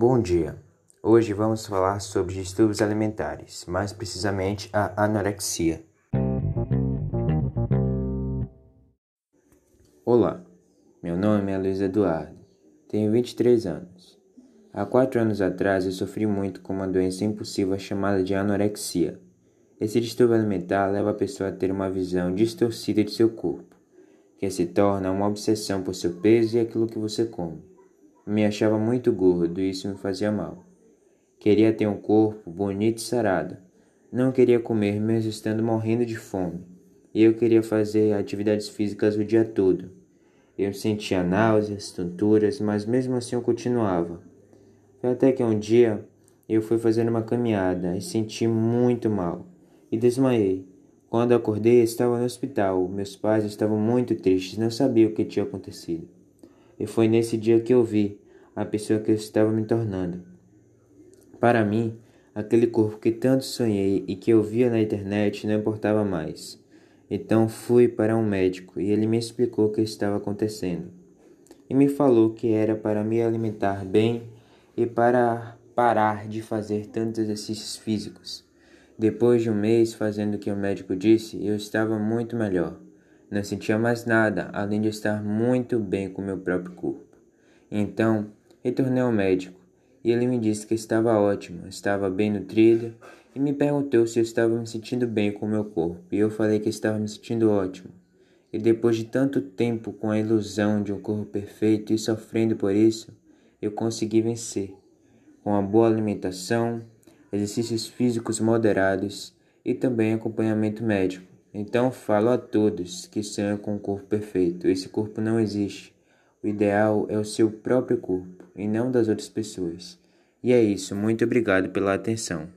Bom dia. Hoje vamos falar sobre distúrbios alimentares, mais precisamente a anorexia. Olá, meu nome é Luiz Eduardo, tenho 23 anos. Há quatro anos atrás eu sofri muito com uma doença impossível chamada de anorexia. Esse distúrbio alimentar leva a pessoa a ter uma visão distorcida de seu corpo, que se torna uma obsessão por seu peso e aquilo que você come. Me achava muito gordo e isso me fazia mal. Queria ter um corpo bonito e sarado. Não queria comer mesmo estando morrendo de fome. E eu queria fazer atividades físicas o dia todo. Eu sentia náuseas, tonturas, mas mesmo assim eu continuava. Até que um dia eu fui fazer uma caminhada e senti muito mal e desmaiei. Quando acordei, estava no hospital. Meus pais estavam muito tristes, não sabiam o que tinha acontecido. E foi nesse dia que eu vi a pessoa que eu estava me tornando. Para mim, aquele corpo que tanto sonhei e que eu via na internet não importava mais. Então fui para um médico e ele me explicou o que estava acontecendo. E me falou que era para me alimentar bem e para parar de fazer tantos exercícios físicos. Depois de um mês fazendo o que o médico disse, eu estava muito melhor. Não sentia mais nada, além de estar muito bem com meu próprio corpo. Então, retornei ao médico e ele me disse que estava ótimo, estava bem nutrido e me perguntou se eu estava me sentindo bem com meu corpo. E eu falei que estava me sentindo ótimo. E depois de tanto tempo com a ilusão de um corpo perfeito e sofrendo por isso, eu consegui vencer. Com uma boa alimentação, exercícios físicos moderados e também acompanhamento médico. Então falo a todos que sonham com um corpo perfeito. Esse corpo não existe. O ideal é o seu próprio corpo e não das outras pessoas. E é isso. Muito obrigado pela atenção.